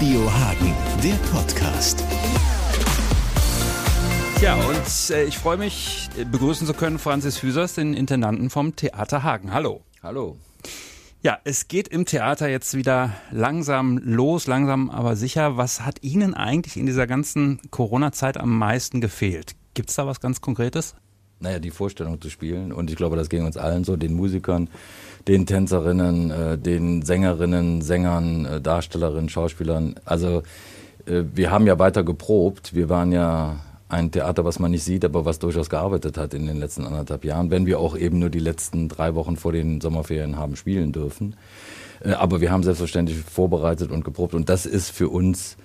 Radio Hagen, der Podcast. Ja, und äh, ich freue mich, äh, begrüßen zu können Franzis Hüsers, den Intendanten vom Theater Hagen. Hallo. Hallo. Ja, es geht im Theater jetzt wieder langsam los, langsam aber sicher. Was hat Ihnen eigentlich in dieser ganzen Corona-Zeit am meisten gefehlt? Gibt es da was ganz Konkretes? Naja, die Vorstellung zu spielen. Und ich glaube, das ging uns allen so, den Musikern, den Tänzerinnen, äh, den Sängerinnen, Sängern, äh, Darstellerinnen, Schauspielern. Also äh, wir haben ja weiter geprobt. Wir waren ja ein Theater, was man nicht sieht, aber was durchaus gearbeitet hat in den letzten anderthalb Jahren, wenn wir auch eben nur die letzten drei Wochen vor den Sommerferien haben spielen dürfen. Äh, aber wir haben selbstverständlich vorbereitet und geprobt und das ist für uns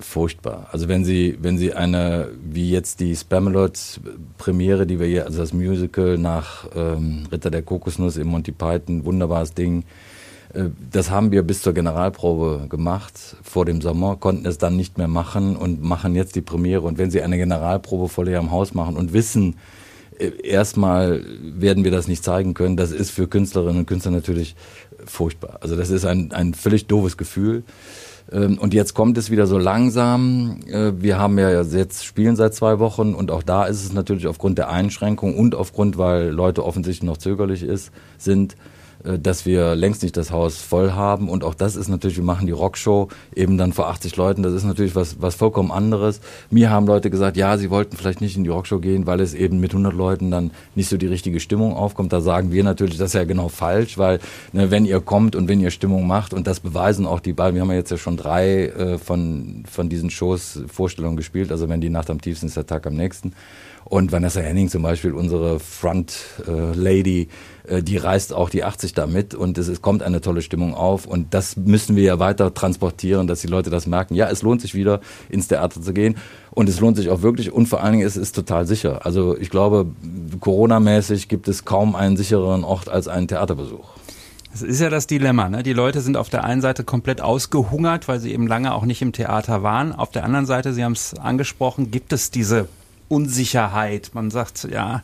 furchtbar. Also wenn Sie, wenn Sie eine, wie jetzt die Spamalot Premiere, die wir hier, also das Musical nach ähm, Ritter der Kokosnuss im Monty Python, wunderbares Ding, äh, das haben wir bis zur Generalprobe gemacht vor dem Sommer, konnten es dann nicht mehr machen und machen jetzt die Premiere. Und wenn Sie eine Generalprobe vor leerem Haus machen und wissen, äh, erstmal werden wir das nicht zeigen können, das ist für Künstlerinnen und Künstler natürlich furchtbar. Also das ist ein, ein völlig doofes Gefühl. Ähm, und jetzt kommt es wieder so langsam. Äh, wir haben ja jetzt spielen seit zwei Wochen und auch da ist es natürlich aufgrund der Einschränkung und aufgrund, weil Leute offensichtlich noch zögerlich ist, sind, dass wir längst nicht das Haus voll haben. Und auch das ist natürlich, wir machen die Rockshow eben dann vor 80 Leuten. Das ist natürlich was, was vollkommen anderes. Mir haben Leute gesagt, ja, sie wollten vielleicht nicht in die Rockshow gehen, weil es eben mit 100 Leuten dann nicht so die richtige Stimmung aufkommt. Da sagen wir natürlich, das ist ja genau falsch, weil ne, wenn ihr kommt und wenn ihr Stimmung macht und das beweisen auch die beiden, wir haben ja jetzt ja schon drei äh, von, von diesen Shows Vorstellungen gespielt. Also wenn die Nacht am tiefsten ist, der Tag am nächsten. Und Vanessa Henning zum Beispiel, unsere Front äh, Lady, äh, die reißt auch die 80 damit und es, es kommt eine tolle Stimmung auf und das müssen wir ja weiter transportieren, dass die Leute das merken. Ja, es lohnt sich wieder ins Theater zu gehen und es lohnt sich auch wirklich und vor allen Dingen es ist total sicher. Also ich glaube, Corona-mäßig gibt es kaum einen sichereren Ort als einen Theaterbesuch. Das ist ja das Dilemma. Ne? Die Leute sind auf der einen Seite komplett ausgehungert, weil sie eben lange auch nicht im Theater waren. Auf der anderen Seite, Sie haben es angesprochen, gibt es diese Unsicherheit. Man sagt, ja,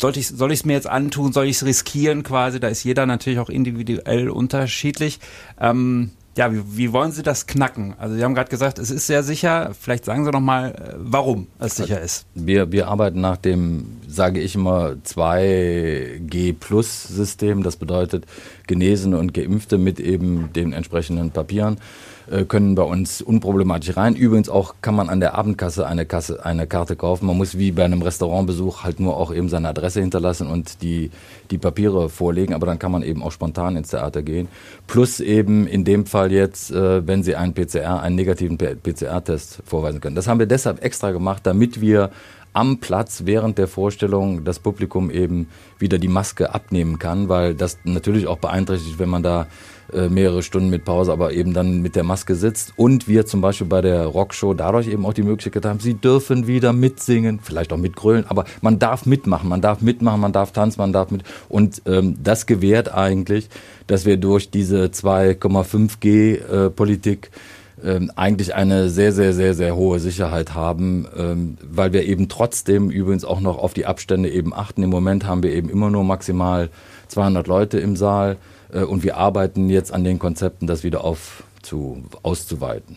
sollte ich, soll ich es mir jetzt antun, soll ich es riskieren quasi? Da ist jeder natürlich auch individuell unterschiedlich. Ähm, ja, wie, wie wollen Sie das knacken? Also Sie haben gerade gesagt, es ist sehr sicher. Vielleicht sagen Sie noch mal, äh, warum es sicher ist. Wir, wir arbeiten nach dem, sage ich immer, 2G-Plus-System. Das bedeutet Genesene und Geimpfte mit eben den entsprechenden Papieren. Äh, können bei uns unproblematisch rein. Übrigens auch kann man an der Abendkasse eine, Kasse, eine Karte kaufen. Man muss wie bei einem Restaurantbesuch halt nur auch eben seine Adresse hinterlassen und die, die Papiere vorlegen, aber dann kann man eben auch spontan ins Theater gehen. Plus eben in dem Fall jetzt, äh, wenn Sie einen PCR, einen negativen PCR-Test vorweisen können. Das haben wir deshalb extra gemacht, damit wir am Platz während der Vorstellung das Publikum eben wieder die Maske abnehmen kann, weil das natürlich auch beeinträchtigt, wenn man da äh, mehrere Stunden mit Pause, aber eben dann mit der Maske sitzt. Und wir zum Beispiel bei der Rockshow dadurch eben auch die Möglichkeit haben, sie dürfen wieder mitsingen, vielleicht auch mitgrölen, aber man darf mitmachen, man darf mitmachen, man darf tanzen, man darf mit. Und ähm, das gewährt eigentlich, dass wir durch diese 2,5G-Politik äh, ähm, eigentlich eine sehr, sehr, sehr, sehr hohe Sicherheit haben, ähm, weil wir eben trotzdem übrigens auch noch auf die Abstände eben achten. Im Moment haben wir eben immer nur maximal 200 Leute im Saal. Äh, und wir arbeiten jetzt an den Konzepten, das wieder auf zu, auszuweiten.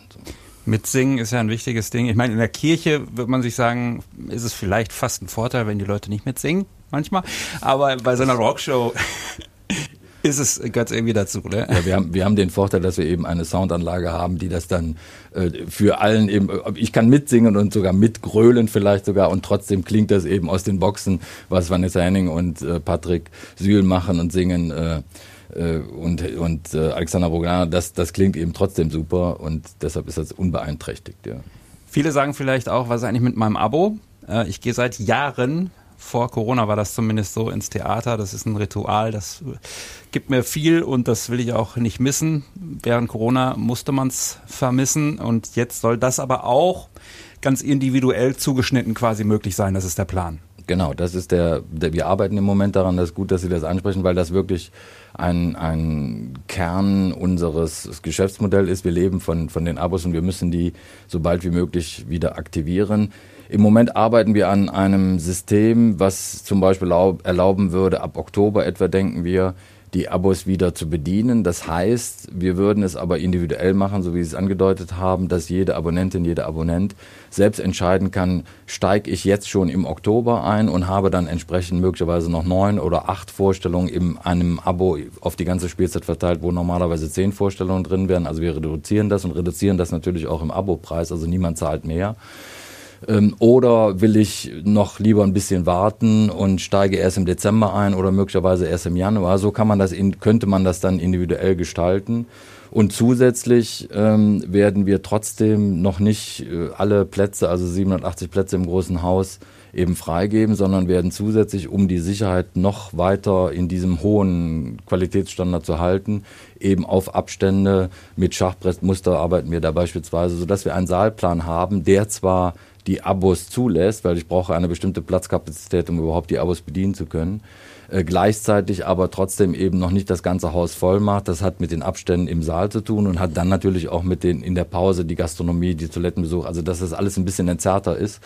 Mitsingen ist ja ein wichtiges Ding. Ich meine, in der Kirche würde man sich sagen, ist es vielleicht fast ein Vorteil, wenn die Leute nicht mitsingen, manchmal. Aber bei so einer Rockshow ist es ganz irgendwie dazu, ne? Ja, wir haben, wir haben den Vorteil, dass wir eben eine Soundanlage haben, die das dann äh, für allen eben, ich kann mitsingen und sogar mitgrölen vielleicht sogar und trotzdem klingt das eben aus den Boxen, was Vanessa Henning und äh, Patrick Sühl machen und singen. Äh, äh, und, und äh, Alexander Bogdana, das, das klingt eben trotzdem super und deshalb ist das unbeeinträchtigt. Ja. Viele sagen vielleicht auch, was ist eigentlich mit meinem Abo? Äh, ich gehe seit Jahren vor Corona war das zumindest so ins Theater. Das ist ein Ritual, das gibt mir viel und das will ich auch nicht missen. Während Corona musste man es vermissen und jetzt soll das aber auch ganz individuell zugeschnitten quasi möglich sein. Das ist der Plan. Genau, das ist der, der, wir arbeiten im Moment daran, das ist gut, dass Sie das ansprechen, weil das wirklich ein, ein Kern unseres Geschäftsmodells ist. Wir leben von, von den Abos und wir müssen die so bald wie möglich wieder aktivieren. Im Moment arbeiten wir an einem System, was zum Beispiel erlauben würde, ab Oktober etwa denken wir, die Abos wieder zu bedienen. Das heißt, wir würden es aber individuell machen, so wie Sie es angedeutet haben, dass jede Abonnentin, jeder Abonnent selbst entscheiden kann, steige ich jetzt schon im Oktober ein und habe dann entsprechend möglicherweise noch neun oder acht Vorstellungen in einem Abo auf die ganze Spielzeit verteilt, wo normalerweise zehn Vorstellungen drin wären. Also wir reduzieren das und reduzieren das natürlich auch im Abo-Preis, also niemand zahlt mehr. Ähm, oder will ich noch lieber ein bisschen warten und steige erst im Dezember ein oder möglicherweise erst im Januar? So kann man das in, könnte man das dann individuell gestalten. Und zusätzlich ähm, werden wir trotzdem noch nicht äh, alle Plätze, also 780 Plätze im großen Haus, eben freigeben, sondern werden zusätzlich, um die Sicherheit noch weiter in diesem hohen Qualitätsstandard zu halten, eben auf Abstände mit Schachbrettmuster arbeiten wir da beispielsweise, sodass wir einen Saalplan haben, der zwar die Abos zulässt, weil ich brauche eine bestimmte Platzkapazität, um überhaupt die Abos bedienen zu können. Äh, gleichzeitig aber trotzdem eben noch nicht das ganze Haus voll macht. Das hat mit den Abständen im Saal zu tun und hat dann natürlich auch mit den in der Pause die Gastronomie, die Toilettenbesuch, also dass das alles ein bisschen entzerrter ist.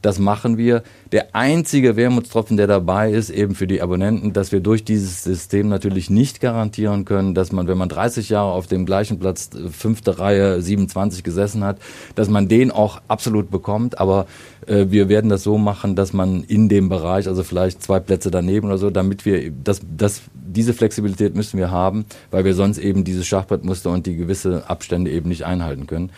Das machen wir. Der einzige Wermutstropfen, der dabei ist, eben für die Abonnenten, dass wir durch dieses System natürlich nicht garantieren können, dass man, wenn man 30 Jahre auf dem gleichen Platz, äh, fünfte Reihe 27 gesessen hat, dass man den auch absolut bekommt. Aber äh, wir werden das so machen, dass man in dem Bereich, also vielleicht zwei Plätze daneben oder so, damit wir, das, das, diese Flexibilität müssen wir haben, weil wir sonst eben dieses Schachbrettmuster und die gewisse Abstände eben nicht einhalten können.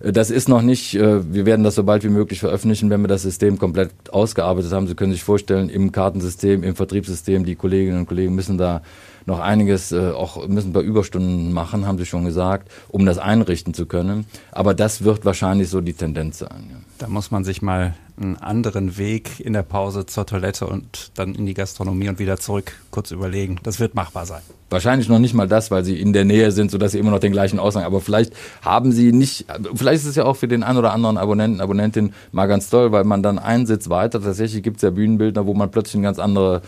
Äh, das ist noch nicht, äh, wir werden das so bald wie möglich veröffentlichen, wenn wir das System komplett ausgearbeitet haben. Sie können sich vorstellen, im Kartensystem, im Vertriebssystem, die Kolleginnen und Kollegen müssen da noch einiges, äh, auch müssen ein paar Überstunden machen, haben Sie schon gesagt, um das einrichten zu können. Aber das wird wahrscheinlich so die Tendenz sein. Ja. Da muss man sich mal einen anderen Weg in der Pause zur Toilette und dann in die Gastronomie und wieder zurück kurz überlegen. Das wird machbar sein. Wahrscheinlich noch nicht mal das, weil sie in der Nähe sind, sodass sie immer noch den gleichen Ausgang. Aber vielleicht haben sie nicht, vielleicht ist es ja auch für den einen oder anderen Abonnenten, Abonnentin mal ganz toll, weil man dann einen Sitz weiter, tatsächlich gibt es ja Bühnenbildner, wo man plötzlich ein ganz andere,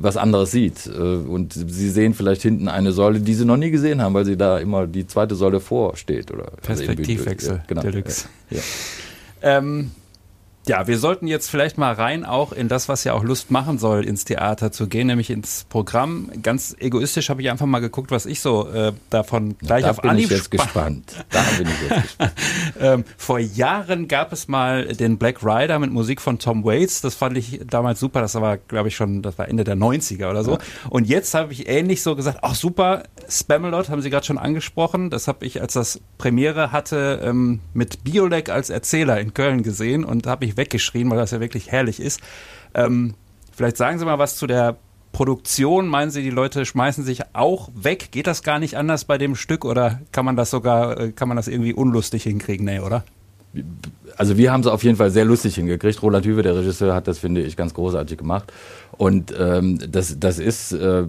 was anderes sieht. Äh, und sie sehen vielleicht hinten eine Säule, die sie noch nie gesehen haben, weil sie da immer die zweite Säule vorsteht. Oder Perspektivwechsel, ja, genau. Deluxe. Ja. Ähm, ja, wir sollten jetzt vielleicht mal rein auch in das, was ja auch Lust machen soll, ins Theater zu gehen, nämlich ins Programm. Ganz egoistisch habe ich einfach mal geguckt, was ich so äh, davon gleich da auf bin Anhieb ich jetzt gespannt. Da bin ich jetzt gespannt. ähm, vor Jahren gab es mal den Black Rider mit Musik von Tom Waits. Das fand ich damals super. Das war, glaube ich, schon, das war Ende der 90er oder so. Ja. Und jetzt habe ich ähnlich so gesagt, ach super, Spamalot haben Sie gerade schon angesprochen. Das habe ich, als das Premiere hatte, ähm, mit Biolek als Erzähler in Köln gesehen und habe ich ich weggeschrien, weil das ja wirklich herrlich ist. Ähm, vielleicht sagen Sie mal was zu der Produktion. Meinen Sie, die Leute schmeißen sich auch weg? Geht das gar nicht anders bei dem Stück oder kann man das sogar, äh, kann man das irgendwie unlustig hinkriegen? Nee, oder? also wir haben es auf jeden Fall sehr lustig hingekriegt. Roland Hüwe, der Regisseur, hat das, finde ich, ganz großartig gemacht. Und ähm, das, das ist, äh,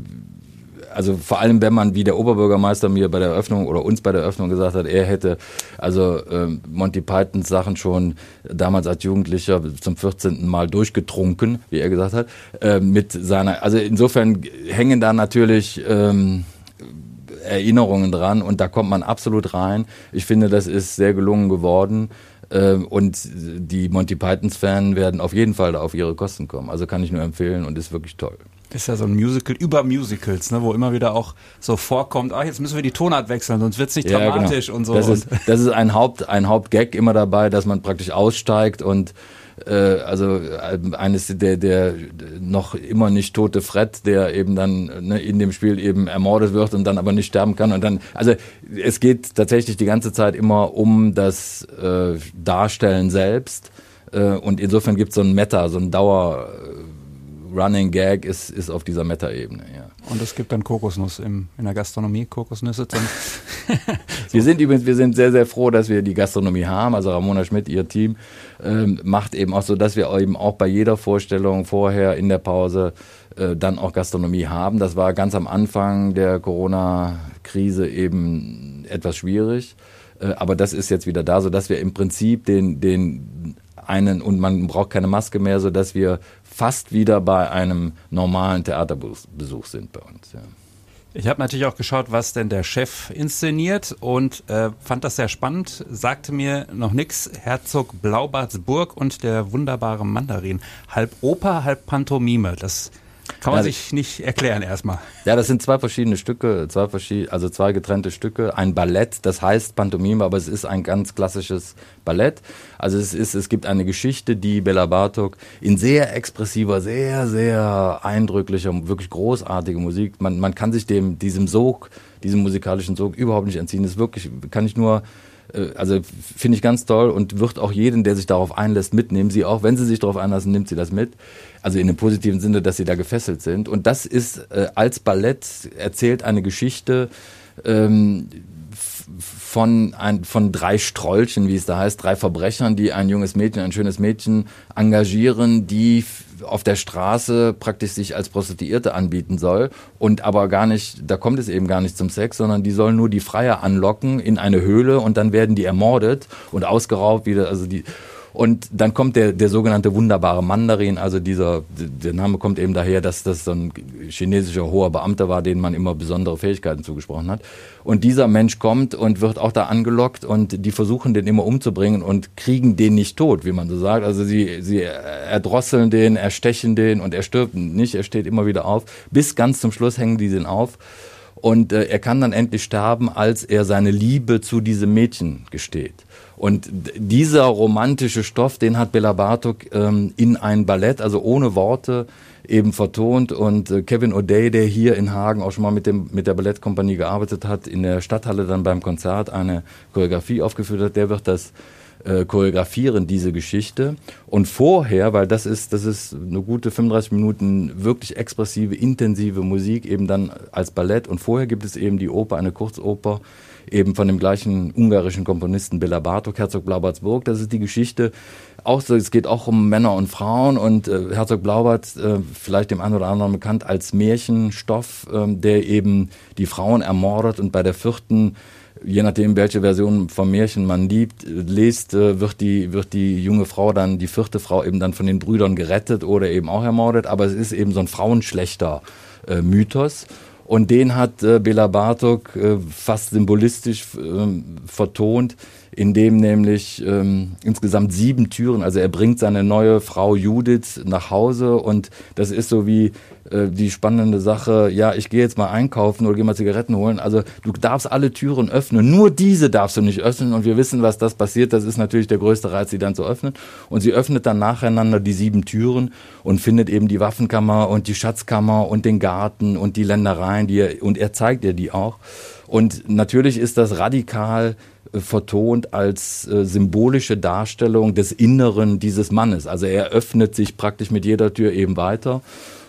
also vor allem, wenn man, wie der Oberbürgermeister mir bei der Eröffnung oder uns bei der Eröffnung gesagt hat, er hätte also ähm, Monty Pythons Sachen schon damals als Jugendlicher zum 14. Mal durchgetrunken, wie er gesagt hat, äh, mit seiner, also insofern hängen da natürlich ähm, Erinnerungen dran und da kommt man absolut rein. Ich finde, das ist sehr gelungen geworden. Ähm, und die Monty Pythons Fans werden auf jeden Fall da auf ihre Kosten kommen. Also kann ich nur empfehlen und ist wirklich toll. Ist ja so ein Musical über Musicals, ne, wo immer wieder auch so vorkommt, ah, jetzt müssen wir die Tonart wechseln, sonst wird es nicht ja, genau. dramatisch genau. und so. Das ist, das ist ein, Haupt, ein Hauptgag immer dabei, dass man praktisch aussteigt und äh, also äh, eines der, der noch immer nicht tote Fred, der eben dann ne, in dem Spiel eben ermordet wird und dann aber nicht sterben kann. Und dann, also es geht tatsächlich die ganze Zeit immer um das äh, Darstellen selbst. Äh, und insofern gibt es so ein Meta, so ein Dauer. Running Gag ist, ist auf dieser Meta-Ebene, ja. Und es gibt dann Kokosnuss im, in der Gastronomie, Kokosnüsse. so. Wir sind übrigens, wir sind sehr, sehr froh, dass wir die Gastronomie haben. Also Ramona Schmidt, ihr Team, ähm, macht eben auch so, dass wir eben auch bei jeder Vorstellung vorher in der Pause äh, dann auch Gastronomie haben. Das war ganz am Anfang der Corona-Krise eben etwas schwierig. Äh, aber das ist jetzt wieder da, so dass wir im Prinzip den, den einen und man braucht keine Maske mehr, so dass wir fast wieder bei einem normalen Theaterbesuch sind bei uns. Ja. Ich habe natürlich auch geschaut, was denn der Chef inszeniert und äh, fand das sehr spannend. Sagte mir noch nichts. Herzog Blaubartsburg und der wunderbare Mandarin. Halb Oper, halb Pantomime. Das Kann man ja, sich nicht erklären erstmal. Ja, das sind zwei verschiedene Stücke, zwei verschiedene, also zwei getrennte Stücke. Ein Ballett, das heißt Pantomime, aber es ist ein ganz klassisches Ballett. Also es ist, es gibt eine Geschichte, die Bela Bartok in sehr expressiver, sehr, sehr eindrücklicher, wirklich großartige Musik. Man, man kann sich dem, diesem Sog, diesem musikalischen Sog überhaupt nicht entziehen. Das ist wirklich, kann ich nur also finde ich ganz toll und wird auch jeden, der sich darauf einlässt, mitnehmen. Sie auch, wenn sie sich darauf einlassen, nimmt sie das mit. Also in dem positiven Sinne, dass sie da gefesselt sind. Und das ist äh, als Ballett erzählt eine Geschichte ähm, von, ein, von drei Strollchen, wie es da heißt, drei Verbrechern, die ein junges Mädchen, ein schönes Mädchen engagieren, die auf der Straße praktisch sich als Prostituierte anbieten soll und aber gar nicht, da kommt es eben gar nicht zum Sex, sondern die sollen nur die Freier anlocken in eine Höhle und dann werden die ermordet und ausgeraubt wieder, also die und dann kommt der, der sogenannte wunderbare Mandarin, also dieser, der Name kommt eben daher, dass das so ein chinesischer hoher Beamter war, den man immer besondere Fähigkeiten zugesprochen hat. Und dieser Mensch kommt und wird auch da angelockt und die versuchen den immer umzubringen und kriegen den nicht tot, wie man so sagt. Also sie, sie erdrosseln den, erstechen den und er stirbt nicht, er steht immer wieder auf. Bis ganz zum Schluss hängen die den auf. Und äh, er kann dann endlich sterben, als er seine Liebe zu diesem Mädchen gesteht. Und dieser romantische Stoff, den hat Bela Bartok ähm, in ein Ballett, also ohne Worte, eben vertont. Und äh, Kevin O'Day, der hier in Hagen auch schon mal mit, dem, mit der Ballettkompanie gearbeitet hat, in der Stadthalle dann beim Konzert eine Choreografie aufgeführt hat, der wird das äh, choreografieren, diese Geschichte. Und vorher, weil das ist, das ist eine gute 35 Minuten wirklich expressive, intensive Musik, eben dann als Ballett. Und vorher gibt es eben die Oper, eine Kurzoper, eben von dem gleichen ungarischen Komponisten Bela Bartok, Herzog Blaubartsburg. Das ist die Geschichte. Auch so, es geht auch um Männer und Frauen und äh, Herzog Blaubart, äh, vielleicht dem einen oder anderen bekannt als Märchenstoff, äh, der eben die Frauen ermordet und bei der vierten je nachdem, welche Version vom Märchen man liebt, liest, äh, wird die, wird die junge Frau dann, die vierte Frau eben dann von den Brüdern gerettet oder eben auch ermordet. Aber es ist eben so ein frauenschlechter äh, Mythos. Und den hat äh, Bela Bartok äh, fast symbolistisch äh, vertont, indem nämlich ähm, insgesamt sieben Türen, also er bringt seine neue Frau Judith nach Hause und das ist so wie äh, die spannende Sache, ja, ich gehe jetzt mal einkaufen oder gehe mal Zigaretten holen. Also du darfst alle Türen öffnen, nur diese darfst du nicht öffnen und wir wissen, was das passiert. Das ist natürlich der größte Reiz, sie dann zu öffnen. Und sie öffnet dann nacheinander die sieben Türen und findet eben die Waffenkammer und die Schatzkammer und den Garten und die Ländereien, die er, und er zeigt ihr die auch. Und natürlich ist das radikal äh, vertont als äh, symbolische Darstellung des Inneren dieses Mannes. Also er öffnet sich praktisch mit jeder Tür eben weiter.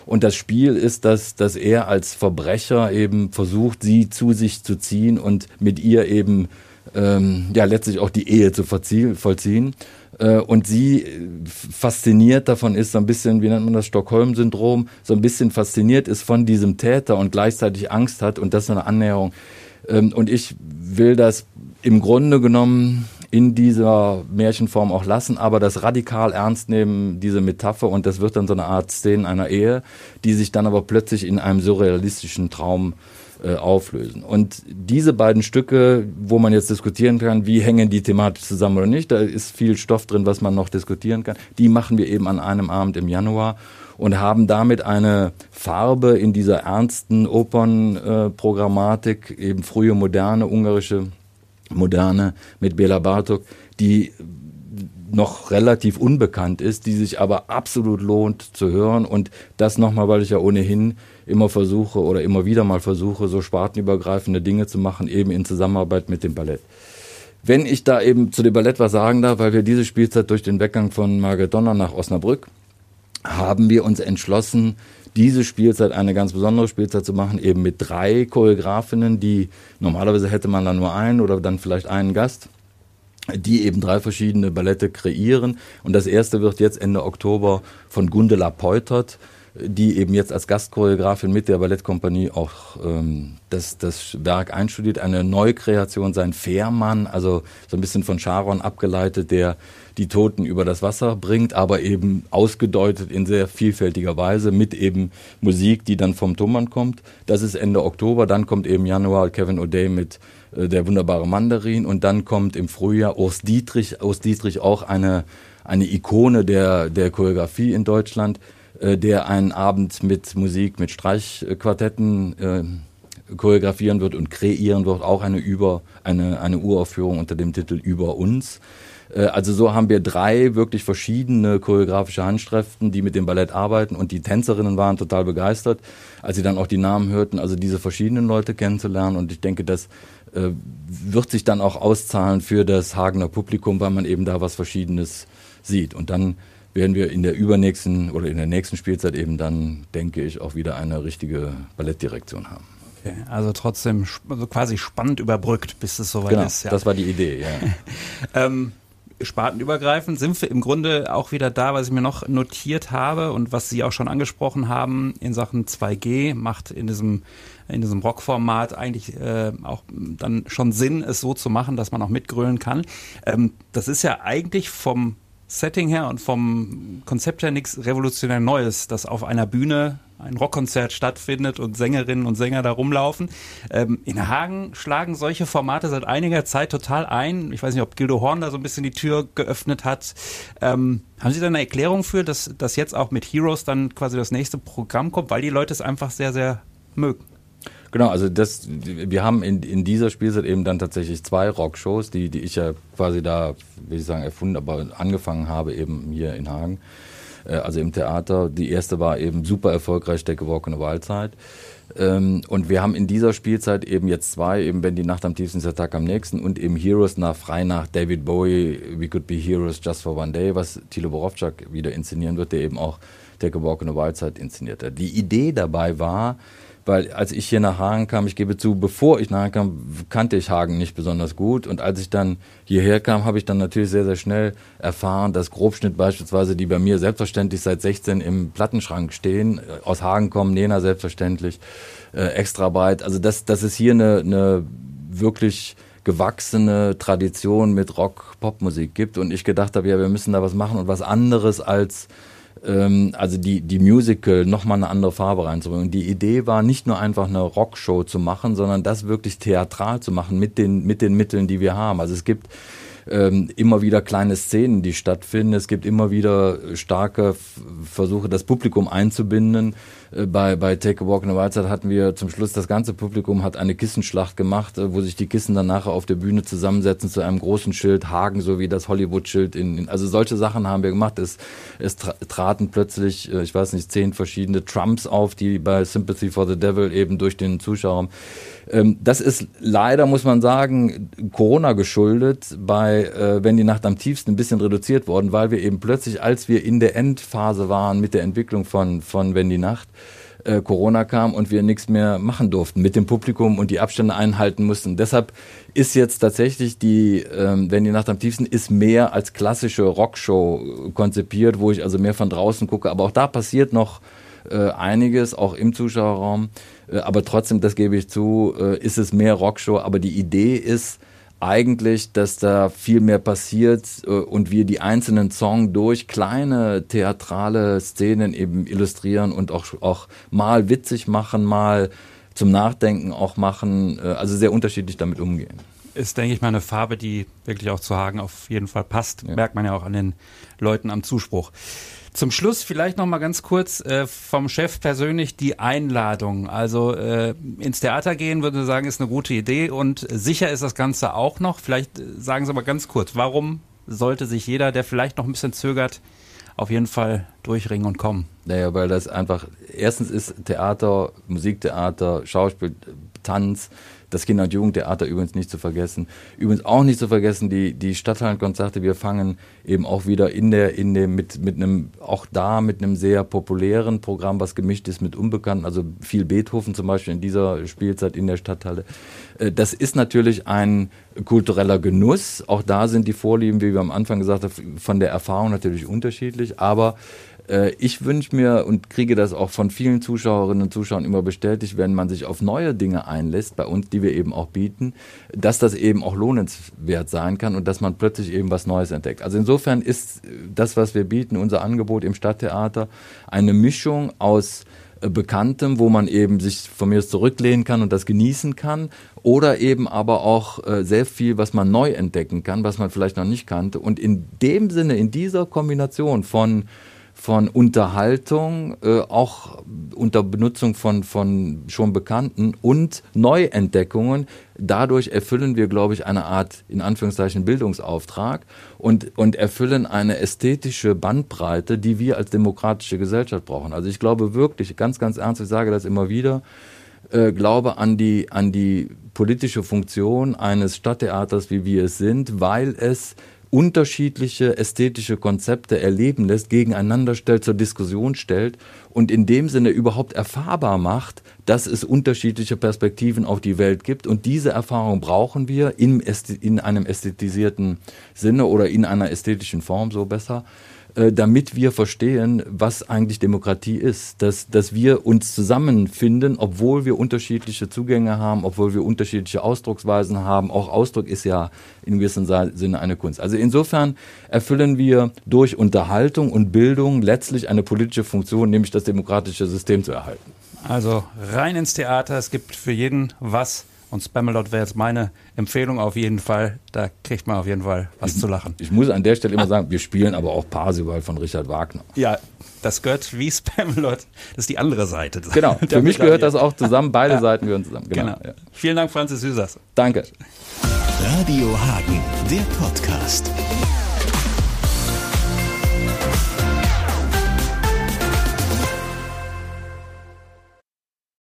Und das Spiel ist, dass, dass er als Verbrecher eben versucht, sie zu sich zu ziehen und mit ihr eben ähm, ja letztlich auch die Ehe zu vollziehen. Äh, und sie äh, fasziniert davon ist, so ein bisschen, wie nennt man das, Stockholm-Syndrom, so ein bisschen fasziniert ist von diesem Täter und gleichzeitig Angst hat und das ist eine Annäherung. Ähm, und ich will das im Grunde genommen in dieser Märchenform auch lassen, aber das radikal ernst nehmen, diese Metapher, und das wird dann so eine Art Szene einer Ehe, die sich dann aber plötzlich in einem surrealistischen Traum äh, auflösen. Und diese beiden Stücke, wo man jetzt diskutieren kann, wie hängen die thematisch zusammen oder nicht, da ist viel Stoff drin, was man noch diskutieren kann, die machen wir eben an einem Abend im Januar und haben damit eine Farbe in dieser ernsten Opernprogrammatik, äh, eben frühe moderne ungarische Moderne mit Bela Bartok, die noch relativ unbekannt ist, die sich aber absolut lohnt zu hören. Und das nochmal, weil ich ja ohnehin immer versuche oder immer wieder mal versuche, so spartenübergreifende Dinge zu machen, eben in Zusammenarbeit mit dem Ballett. Wenn ich da eben zu dem Ballett was sagen darf, weil wir diese Spielzeit durch den Weggang von Margaret Donner nach Osnabrück haben wir uns entschlossen, diese Spielzeit eine ganz besondere Spielzeit zu machen, eben mit drei Choreografinnen, die normalerweise hätte man dann nur einen oder dann vielleicht einen Gast die eben drei verschiedene Ballette kreieren. Und das erste wird jetzt Ende Oktober von Gundela Peutert, die eben jetzt als Gastchoreografin mit der Ballettkompanie auch ähm, das, das Werk einstudiert. Eine Neukreation, sein Fährmann, also so ein bisschen von Charon abgeleitet, der die Toten über das Wasser bringt, aber eben ausgedeutet in sehr vielfältiger Weise mit eben Musik, die dann vom Thomann kommt. Das ist Ende Oktober, dann kommt eben Januar Kevin O'Day mit äh, der wunderbare Mandarin und dann kommt im Frühjahr Urs Dietrich, Urs Dietrich auch eine, eine Ikone der, der Choreografie in Deutschland der einen Abend mit Musik, mit Streichquartetten äh, choreografieren wird und kreieren wird, auch eine über eine eine Uraufführung unter dem Titel Über uns. Äh, also so haben wir drei wirklich verschiedene choreografische Handschriften, die mit dem Ballett arbeiten und die Tänzerinnen waren total begeistert, als sie dann auch die Namen hörten, also diese verschiedenen Leute kennenzulernen und ich denke, das äh, wird sich dann auch auszahlen für das Hagener Publikum, weil man eben da was Verschiedenes sieht und dann werden wir in der übernächsten oder in der nächsten Spielzeit eben dann, denke ich, auch wieder eine richtige Ballettdirektion haben. Okay, also trotzdem also quasi spannend überbrückt, bis es soweit genau, ist. Ja. Das war die Idee, ja. ähm, spartenübergreifend sind wir im Grunde auch wieder da, was ich mir noch notiert habe und was Sie auch schon angesprochen haben in Sachen 2G macht in diesem in diesem Rockformat eigentlich äh, auch dann schon Sinn, es so zu machen, dass man auch mitgrölen kann. Ähm, das ist ja eigentlich vom Setting her und vom Konzept her nichts revolutionär Neues, dass auf einer Bühne ein Rockkonzert stattfindet und Sängerinnen und Sänger da rumlaufen. Ähm, in Hagen schlagen solche Formate seit einiger Zeit total ein. Ich weiß nicht, ob Gildo Horn da so ein bisschen die Tür geöffnet hat. Ähm, haben Sie da eine Erklärung für, dass, dass jetzt auch mit Heroes dann quasi das nächste Programm kommt, weil die Leute es einfach sehr, sehr mögen? Genau, also das, wir haben in, in dieser Spielzeit eben dann tatsächlich zwei Rockshows, die, die ich ja quasi da, will ich sagen, erfunden, aber angefangen habe eben hier in Hagen, äh, also im Theater. Die erste war eben super erfolgreich, in the Wildzeit. Ähm, und wir haben in dieser Spielzeit eben jetzt zwei, eben wenn die Nacht am tiefsten ist der Tag am nächsten und eben Heroes nach frei nach David Bowie, We Could Be Heroes Just for One Day, was Thilo Borowczak wieder inszenieren wird, der eben auch in the Wildzeit inszeniert hat. Die Idee dabei war, weil als ich hier nach Hagen kam, ich gebe zu, bevor ich nach Hagen kam, kannte ich Hagen nicht besonders gut. Und als ich dann hierher kam, habe ich dann natürlich sehr, sehr schnell erfahren, dass Grobschnitt beispielsweise, die bei mir selbstverständlich seit 16 im Plattenschrank stehen, äh, aus Hagen kommen, Nena selbstverständlich, äh, extra breit, also dass, dass es hier eine, eine wirklich gewachsene Tradition mit Rock-Pop-Musik gibt. Und ich gedacht habe, ja, wir müssen da was machen und was anderes als also die, die Musical nochmal eine andere Farbe reinzubringen. Die Idee war nicht nur einfach eine Rockshow zu machen, sondern das wirklich theatral zu machen mit den, mit den Mitteln, die wir haben. Also es gibt ähm, immer wieder kleine Szenen, die stattfinden. Es gibt immer wieder starke Versuche, das Publikum einzubinden. Äh, bei, bei Take a Walk in the Wild hatten wir zum Schluss, das ganze Publikum hat eine Kissenschlacht gemacht, äh, wo sich die Kissen dann nachher auf der Bühne zusammensetzen zu einem großen Schild, Hagen, so wie das Hollywood-Schild. In, in, also solche Sachen haben wir gemacht. Es, es traten plötzlich, äh, ich weiß nicht, zehn verschiedene Trumps auf, die bei Sympathy for the Devil eben durch den Zuschauer ähm, das ist leider, muss man sagen, Corona geschuldet, bei Wenn die Nacht am tiefsten ein bisschen reduziert worden, weil wir eben plötzlich, als wir in der Endphase waren mit der Entwicklung von, von Wenn die Nacht, äh, Corona kam und wir nichts mehr machen durften mit dem Publikum und die Abstände einhalten mussten. Deshalb ist jetzt tatsächlich die, ähm, wenn die Nacht am tiefsten ist, mehr als klassische Rockshow konzipiert, wo ich also mehr von draußen gucke. Aber auch da passiert noch äh, einiges, auch im Zuschauerraum. Äh, aber trotzdem, das gebe ich zu, äh, ist es mehr Rockshow. Aber die Idee ist eigentlich, dass da viel mehr passiert äh, und wir die einzelnen Songs durch kleine theatrale Szenen eben illustrieren und auch, auch mal witzig machen, mal zum Nachdenken auch machen, äh, also sehr unterschiedlich damit umgehen ist, denke ich mal, eine Farbe, die wirklich auch zu Hagen auf jeden Fall passt. Ja. Merkt man ja auch an den Leuten am Zuspruch. Zum Schluss vielleicht noch mal ganz kurz äh, vom Chef persönlich die Einladung. Also äh, ins Theater gehen, würde ich sagen, ist eine gute Idee und sicher ist das Ganze auch noch. Vielleicht äh, sagen Sie aber ganz kurz, warum sollte sich jeder, der vielleicht noch ein bisschen zögert, auf jeden Fall durchringen und kommen? Naja, weil das einfach, erstens ist Theater, Musiktheater, Schauspiel, Tanz, das Kinder- und Jugendtheater übrigens nicht zu vergessen. Übrigens auch nicht zu vergessen die, die Stadthallenkonzerte. Wir fangen eben auch wieder in der, in dem, mit, mit einem, auch da mit einem sehr populären Programm, was gemischt ist mit Unbekannten, also viel Beethoven zum Beispiel in dieser Spielzeit in der Stadthalle. Äh, das ist natürlich ein kultureller Genuss. Auch da sind die Vorlieben, wie wir am Anfang gesagt haben, von der Erfahrung natürlich unterschiedlich. Aber ich wünsche mir und kriege das auch von vielen Zuschauerinnen und Zuschauern immer bestätigt, wenn man sich auf neue Dinge einlässt, bei uns, die wir eben auch bieten, dass das eben auch lohnenswert sein kann und dass man plötzlich eben was Neues entdeckt. Also insofern ist das, was wir bieten, unser Angebot im Stadttheater, eine Mischung aus äh, Bekanntem, wo man eben sich von mir zurücklehnen kann und das genießen kann, oder eben aber auch äh, sehr viel, was man neu entdecken kann, was man vielleicht noch nicht kannte. Und in dem Sinne, in dieser Kombination von von Unterhaltung, äh, auch unter Benutzung von, von schon Bekannten und Neuentdeckungen. Dadurch erfüllen wir, glaube ich, eine Art, in Anführungszeichen, Bildungsauftrag und, und erfüllen eine ästhetische Bandbreite, die wir als demokratische Gesellschaft brauchen. Also ich glaube wirklich, ganz, ganz ernst, ich sage das immer wieder, äh, glaube an die, an die politische Funktion eines Stadttheaters, wie wir es sind, weil es unterschiedliche ästhetische Konzepte erleben lässt, gegeneinander stellt, zur Diskussion stellt und in dem Sinne überhaupt erfahrbar macht, dass es unterschiedliche Perspektiven auf die Welt gibt. Und diese Erfahrung brauchen wir in, in einem ästhetisierten Sinne oder in einer ästhetischen Form so besser. Äh, damit wir verstehen, was eigentlich Demokratie ist. Dass, dass wir uns zusammenfinden, obwohl wir unterschiedliche Zugänge haben, obwohl wir unterschiedliche Ausdrucksweisen haben. Auch Ausdruck ist ja in gewissem Sinne eine Kunst. Also insofern erfüllen wir durch Unterhaltung und Bildung letztlich eine politische Funktion, nämlich das demokratische System zu erhalten. Also rein ins Theater, es gibt für jeden was. Und Spamalot wäre jetzt meine Empfehlung auf jeden Fall. Da kriegt man auf jeden Fall was ich, zu lachen. Ich muss an der Stelle immer sagen, wir spielen aber auch Parsival von Richard Wagner. Ja, das gehört wie Spamalot. Das ist die andere Seite. Genau, für mich gehört das auch zusammen. Beide ja. Seiten gehören zusammen. Genau. genau. Ja. Vielen Dank, Franzis Süßers. Danke. Radio Hagen, der Podcast.